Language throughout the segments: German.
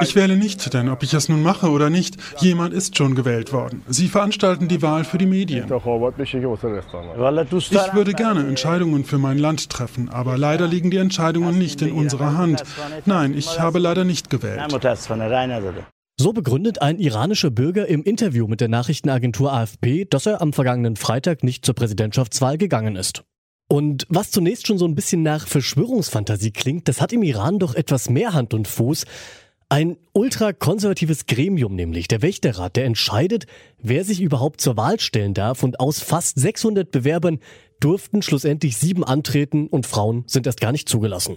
Ich wähle nicht, denn ob ich es nun mache oder nicht, jemand ist schon gewählt worden. Sie veranstalten die Wahl für die Medien. Ich würde gerne Entscheidungen für mein Land treffen, aber leider liegen die Entscheidungen nicht in unserer Hand. Nein, ich habe leider nicht gewählt. So begründet ein iranischer Bürger im Interview mit der Nachrichtenagentur AFP, dass er am vergangenen Freitag nicht zur Präsidentschaftswahl gegangen ist. Und was zunächst schon so ein bisschen nach Verschwörungsfantasie klingt, das hat im Iran doch etwas mehr Hand und Fuß. Ein ultrakonservatives Gremium nämlich, der Wächterrat, der entscheidet, wer sich überhaupt zur Wahl stellen darf und aus fast 600 Bewerbern durften schlussendlich sieben antreten und Frauen sind erst gar nicht zugelassen.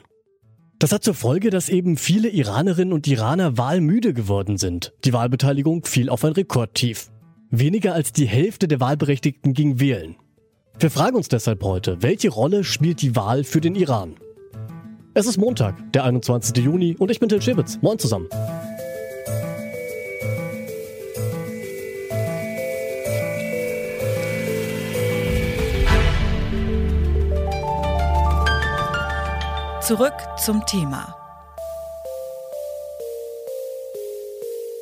Das hat zur Folge, dass eben viele Iranerinnen und Iraner wahlmüde geworden sind. Die Wahlbeteiligung fiel auf ein Rekordtief. Weniger als die Hälfte der Wahlberechtigten ging wählen. Wir fragen uns deshalb heute, welche Rolle spielt die Wahl für den Iran? Es ist Montag, der 21. Juni und ich bin Till Schibitz. Moin zusammen. Zurück zum Thema.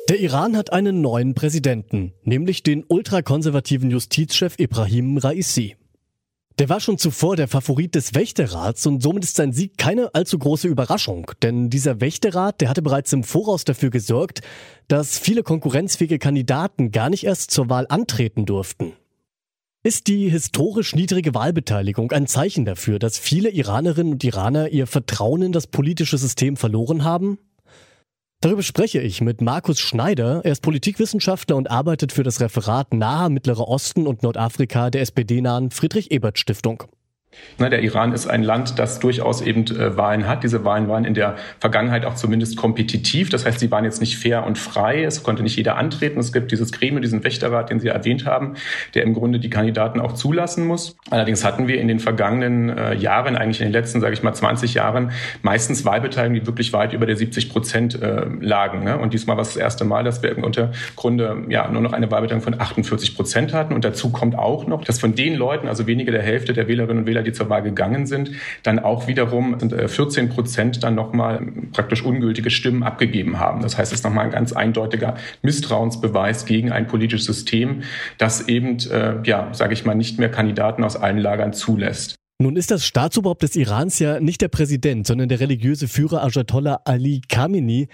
Der Iran hat einen neuen Präsidenten, nämlich den ultrakonservativen Justizchef Ibrahim Raisi. Der war schon zuvor der Favorit des Wächterrats und somit ist sein Sieg keine allzu große Überraschung, denn dieser Wächterrat, der hatte bereits im Voraus dafür gesorgt, dass viele konkurrenzfähige Kandidaten gar nicht erst zur Wahl antreten durften. Ist die historisch niedrige Wahlbeteiligung ein Zeichen dafür, dass viele Iranerinnen und Iraner ihr Vertrauen in das politische System verloren haben? Darüber spreche ich mit Markus Schneider. Er ist Politikwissenschaftler und arbeitet für das Referat Nahe Mittlerer Osten und Nordafrika der SPD-nahen Friedrich-Ebert-Stiftung. Ne, der Iran ist ein Land, das durchaus eben äh, Wahlen hat. Diese Wahlen waren in der Vergangenheit auch zumindest kompetitiv. Das heißt, sie waren jetzt nicht fair und frei. Es konnte nicht jeder antreten. Es gibt dieses Gremium, diesen Wächterrat, den Sie erwähnt haben, der im Grunde die Kandidaten auch zulassen muss. Allerdings hatten wir in den vergangenen äh, Jahren, eigentlich in den letzten, sage ich mal, 20 Jahren, meistens Wahlbeteiligungen, die wirklich weit über der 70 Prozent äh, lagen. Ne? Und diesmal war es das erste Mal, dass wir im Grunde ja nur noch eine Wahlbeteiligung von 48 Prozent hatten. Und dazu kommt auch noch, dass von den Leuten, also weniger der Hälfte der Wählerinnen und Wähler, Wähler, die zur Wahl gegangen sind, dann auch wiederum 14 äh, Prozent dann nochmal praktisch ungültige Stimmen abgegeben haben. Das heißt, es ist nochmal ein ganz eindeutiger Misstrauensbeweis gegen ein politisches System, das eben, äh, ja, sage ich mal, nicht mehr Kandidaten aus allen Lagern zulässt. Nun ist das Staatsoberhaupt des Irans ja nicht der Präsident, sondern der religiöse Führer Ayatollah Ali Khamenei.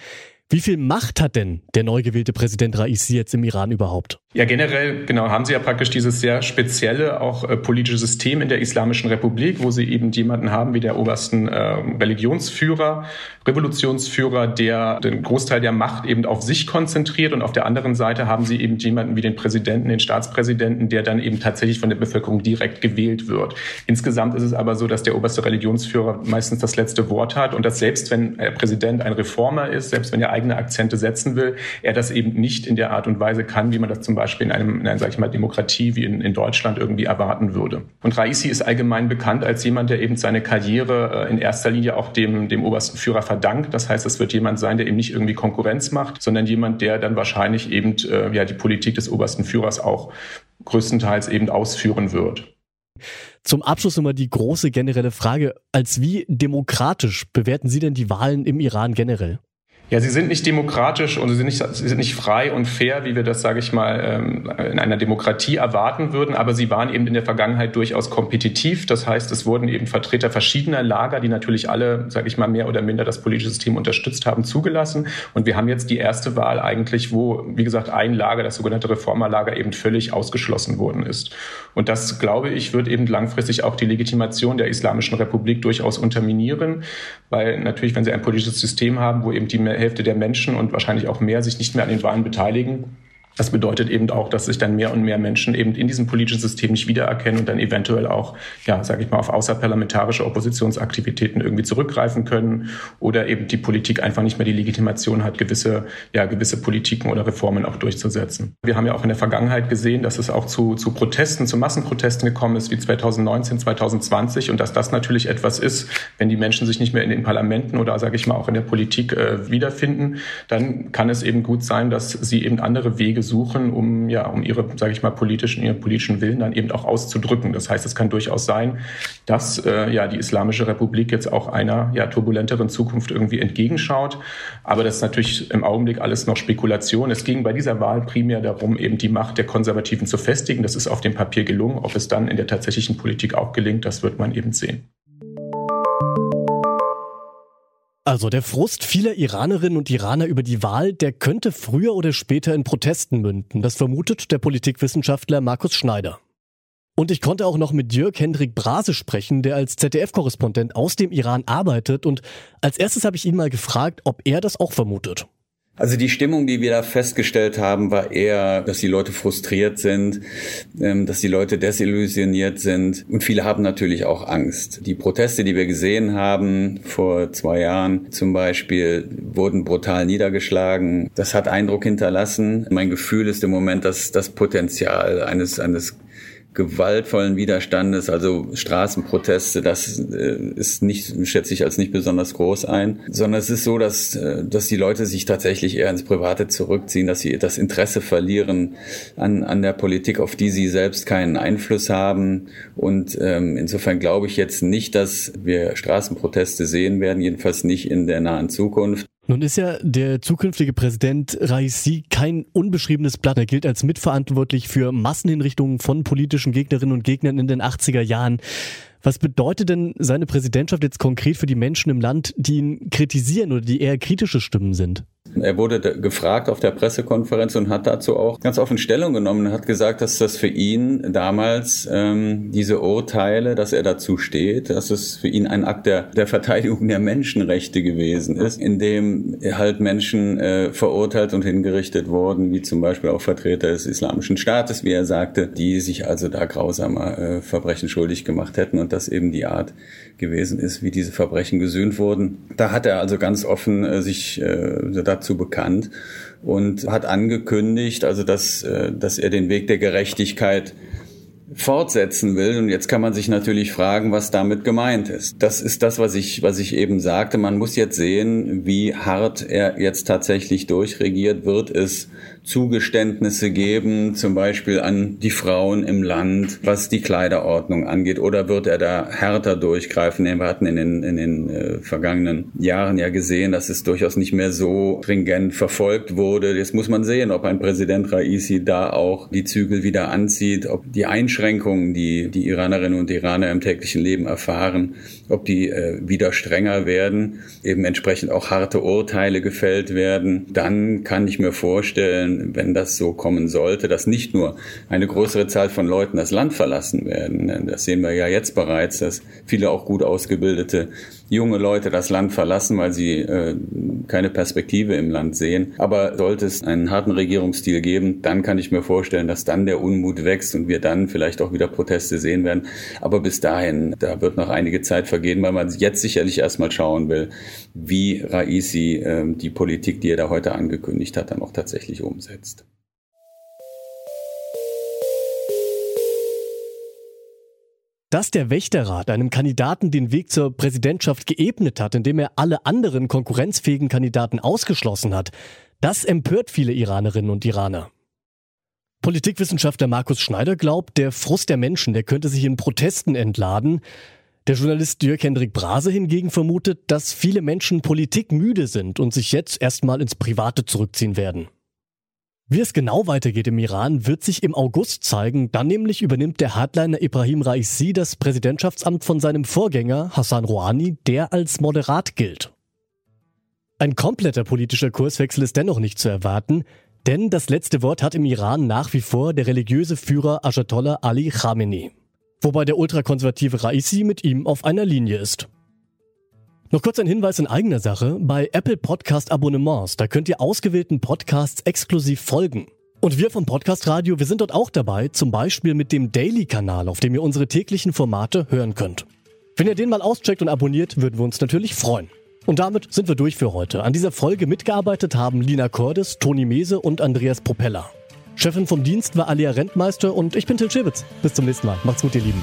Wie viel Macht hat denn der neu gewählte Präsident Raisi jetzt im Iran überhaupt? Ja, generell, genau, haben Sie ja praktisch dieses sehr spezielle, auch äh, politische System in der Islamischen Republik, wo Sie eben jemanden haben wie der obersten äh, Religionsführer, Revolutionsführer, der den Großteil der Macht eben auf sich konzentriert und auf der anderen Seite haben Sie eben jemanden wie den Präsidenten, den Staatspräsidenten, der dann eben tatsächlich von der Bevölkerung direkt gewählt wird. Insgesamt ist es aber so, dass der oberste Religionsführer meistens das letzte Wort hat und dass selbst wenn der Präsident ein Reformer ist, selbst wenn er eigene Akzente setzen will, er das eben nicht in der Art und Weise kann, wie man das zum Beispiel Beispiel in einem, in einer, sag ich mal, Demokratie wie in, in Deutschland irgendwie erwarten würde. Und Raisi ist allgemein bekannt als jemand, der eben seine Karriere äh, in erster Linie auch dem, dem obersten Führer verdankt. Das heißt, es wird jemand sein, der eben nicht irgendwie Konkurrenz macht, sondern jemand, der dann wahrscheinlich eben äh, ja, die Politik des obersten Führers auch größtenteils eben ausführen wird. Zum Abschluss nochmal die große generelle Frage. Als wie demokratisch bewerten Sie denn die Wahlen im Iran generell? Ja, sie sind nicht demokratisch und sie sind nicht, sie sind nicht frei und fair, wie wir das, sage ich mal, ähm, in einer Demokratie erwarten würden. Aber sie waren eben in der Vergangenheit durchaus kompetitiv. Das heißt, es wurden eben Vertreter verschiedener Lager, die natürlich alle, sage ich mal, mehr oder minder das politische System unterstützt haben, zugelassen. Und wir haben jetzt die erste Wahl eigentlich, wo, wie gesagt, ein Lager, das sogenannte Reformerlager, eben völlig ausgeschlossen worden ist. Und das, glaube ich, wird eben langfristig auch die Legitimation der Islamischen Republik durchaus unterminieren, weil natürlich, wenn Sie ein politisches System haben, wo eben die Hälfte der Menschen und wahrscheinlich auch mehr sich nicht mehr an den Wahlen beteiligen, das bedeutet eben auch, dass sich dann mehr und mehr Menschen eben in diesem politischen System nicht wiedererkennen und dann eventuell auch, ja, sage ich mal, auf außerparlamentarische Oppositionsaktivitäten irgendwie zurückgreifen können oder eben die Politik einfach nicht mehr die Legitimation hat, gewisse, ja, gewisse Politiken oder Reformen auch durchzusetzen. Wir haben ja auch in der Vergangenheit gesehen, dass es auch zu, zu Protesten, zu Massenprotesten gekommen ist, wie 2019, 2020 und dass das natürlich etwas ist, wenn die Menschen sich nicht mehr in den Parlamenten oder, sage ich mal, auch in der Politik äh, wiederfinden, dann kann es eben gut sein, dass sie eben andere Wege besuchen, um ja, um ihre, sage ich mal, politischen, ihren politischen Willen dann eben auch auszudrücken. Das heißt, es kann durchaus sein, dass äh, ja die Islamische Republik jetzt auch einer ja turbulenteren Zukunft irgendwie entgegenschaut. Aber das ist natürlich im Augenblick alles noch Spekulation. Es ging bei dieser Wahl primär darum, eben die Macht der Konservativen zu festigen. Das ist auf dem Papier gelungen. Ob es dann in der tatsächlichen Politik auch gelingt, das wird man eben sehen. Also der Frust vieler Iranerinnen und Iraner über die Wahl, der könnte früher oder später in Protesten münden. Das vermutet der Politikwissenschaftler Markus Schneider. Und ich konnte auch noch mit Jörg Hendrik Brase sprechen, der als ZDF-Korrespondent aus dem Iran arbeitet. Und als erstes habe ich ihn mal gefragt, ob er das auch vermutet. Also die Stimmung, die wir da festgestellt haben, war eher, dass die Leute frustriert sind, ähm, dass die Leute desillusioniert sind und viele haben natürlich auch Angst. Die Proteste, die wir gesehen haben vor zwei Jahren zum Beispiel, wurden brutal niedergeschlagen. Das hat Eindruck hinterlassen. Mein Gefühl ist im Moment, dass das Potenzial eines, eines gewaltvollen Widerstandes, also Straßenproteste, das äh, ist nicht, schätze ich als nicht besonders groß ein, sondern es ist so, dass, äh, dass die Leute sich tatsächlich eher ins Private zurückziehen, dass sie das Interesse verlieren an, an der Politik, auf die sie selbst keinen Einfluss haben. Und ähm, insofern glaube ich jetzt nicht, dass wir Straßenproteste sehen werden, jedenfalls nicht in der nahen Zukunft. Nun ist ja der zukünftige Präsident Raisi kein unbeschriebenes Blatt. Er gilt als mitverantwortlich für Massenhinrichtungen von politischen Gegnerinnen und Gegnern in den 80er Jahren. Was bedeutet denn seine Präsidentschaft jetzt konkret für die Menschen im Land, die ihn kritisieren oder die eher kritische Stimmen sind? Er wurde gefragt auf der Pressekonferenz und hat dazu auch ganz offen Stellung genommen und hat gesagt, dass das für ihn damals ähm, diese Urteile, dass er dazu steht, dass es für ihn ein Akt der, der Verteidigung der Menschenrechte gewesen ist, in dem halt Menschen äh, verurteilt und hingerichtet wurden, wie zum Beispiel auch Vertreter des Islamischen Staates, wie er sagte, die sich also da grausamer äh, Verbrechen schuldig gemacht hätten und das eben die Art gewesen ist, wie diese Verbrechen gesühnt wurden. Da hat er also ganz offen äh, sich äh, dazu bekannt und hat angekündigt, also dass, äh, dass er den Weg der Gerechtigkeit fortsetzen will. Und jetzt kann man sich natürlich fragen, was damit gemeint ist. Das ist das, was ich, was ich eben sagte. Man muss jetzt sehen, wie hart er jetzt tatsächlich durchregiert. Wird es Zugeständnisse geben, zum Beispiel an die Frauen im Land, was die Kleiderordnung angeht? Oder wird er da härter durchgreifen? Wir hatten in den, in den äh, vergangenen Jahren ja gesehen, dass es durchaus nicht mehr so stringent verfolgt wurde. Jetzt muss man sehen, ob ein Präsident Raisi da auch die Zügel wieder anzieht, ob die Einschränkungen, die die Iranerinnen und Iraner im täglichen Leben erfahren, ob die äh, wieder strenger werden, eben entsprechend auch harte Urteile gefällt werden. Dann kann ich mir vorstellen, wenn, das so kommen sollte, dass nicht nur eine größere Zahl von Leuten das Land verlassen werden. Das sehen wir ja jetzt bereits, dass viele auch gut ausgebildete junge Leute das Land verlassen, weil sie äh, keine Perspektive im Land sehen. Aber sollte es einen harten Regierungsstil geben, dann kann ich mir vorstellen, dass dann der Unmut wächst und wir dann vielleicht auch wieder Proteste sehen werden. Aber bis dahin, da wird noch einige Zeit vergehen, weil man jetzt sicherlich erstmal schauen will, wie Raisi äh, die Politik, die er da heute angekündigt hat, dann auch tatsächlich umsetzt. Dass der Wächterrat einem Kandidaten den Weg zur Präsidentschaft geebnet hat, indem er alle anderen konkurrenzfähigen Kandidaten ausgeschlossen hat, das empört viele Iranerinnen und Iraner. Politikwissenschaftler Markus Schneider glaubt, der Frust der Menschen, der könnte sich in Protesten entladen. Der Journalist Jörg Hendrik Brase hingegen vermutet, dass viele Menschen politikmüde sind und sich jetzt erstmal ins Private zurückziehen werden. Wie es genau weitergeht im Iran, wird sich im August zeigen. Dann nämlich übernimmt der Hardliner Ibrahim Raisi das Präsidentschaftsamt von seinem Vorgänger Hassan Rouhani, der als moderat gilt. Ein kompletter politischer Kurswechsel ist dennoch nicht zu erwarten, denn das letzte Wort hat im Iran nach wie vor der religiöse Führer Ayatollah Ali Khamenei. Wobei der ultrakonservative Raisi mit ihm auf einer Linie ist. Noch kurz ein Hinweis in eigener Sache. Bei Apple Podcast Abonnements, da könnt ihr ausgewählten Podcasts exklusiv folgen. Und wir vom Podcast Radio, wir sind dort auch dabei, zum Beispiel mit dem Daily-Kanal, auf dem ihr unsere täglichen Formate hören könnt. Wenn ihr den mal auscheckt und abonniert, würden wir uns natürlich freuen. Und damit sind wir durch für heute. An dieser Folge mitgearbeitet haben Lina Cordes, Toni Mese und Andreas Propeller. Chefin vom Dienst war Alia Rentmeister und ich bin Till Schibitz. Bis zum nächsten Mal. Macht's gut, ihr Lieben.